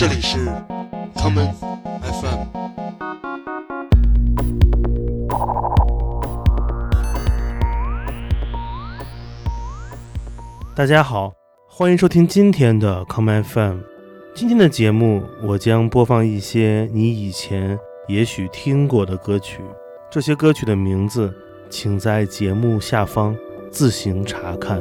这里是 common fm 大家好欢迎收听今天的 common fm 今天的节目我将播放一些你以前也许听过的歌曲。这些歌曲的名字请在节目下方自行查看。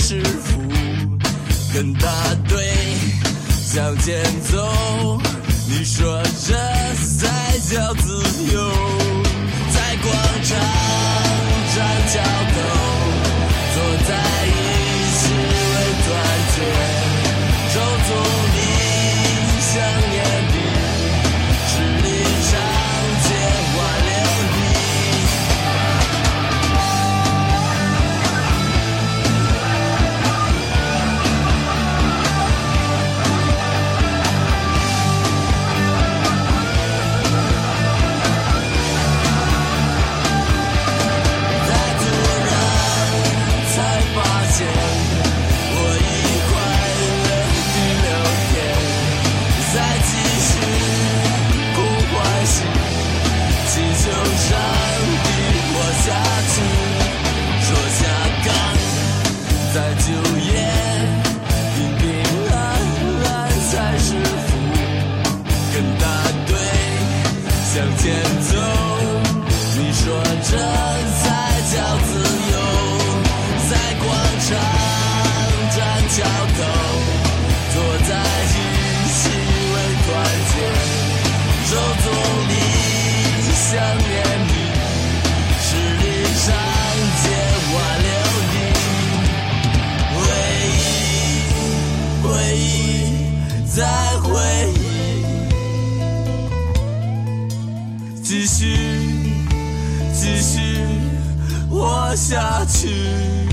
师傅跟大队向前走你说这才叫自由。走你说这活下去。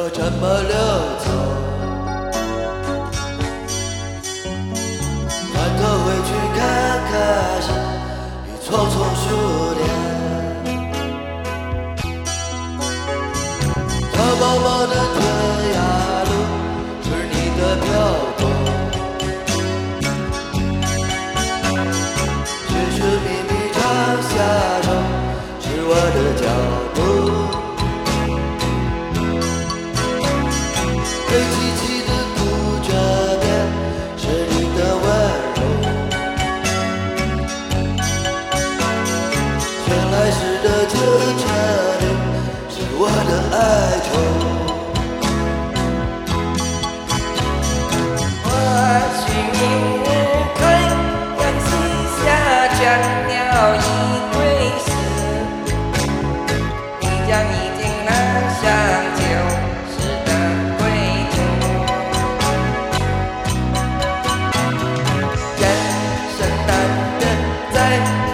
要怎么溜走？回头回去看看，是一棵棵树。night.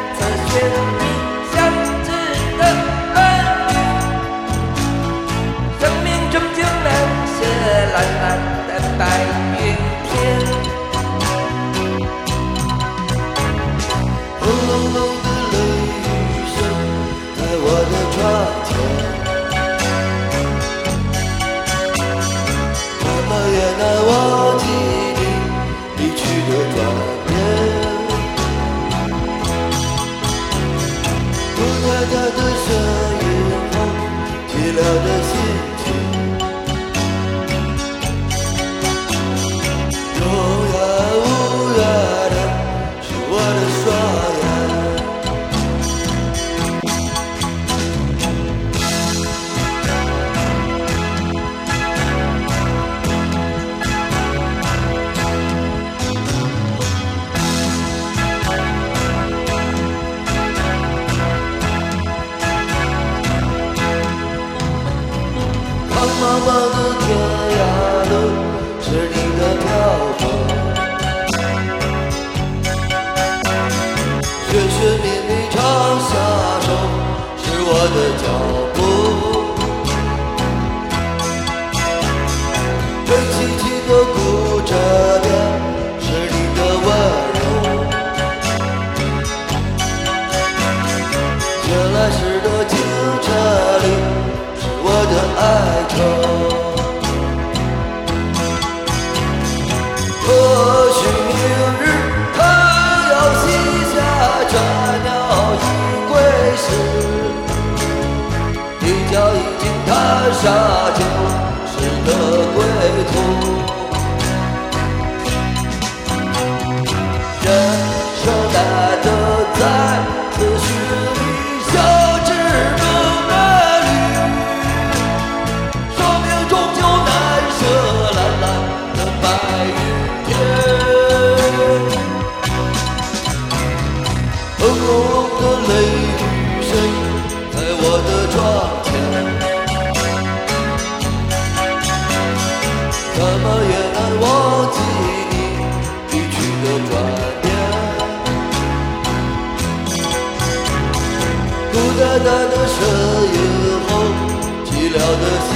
寂寥的心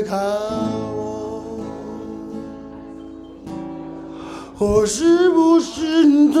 看我？我是不是你的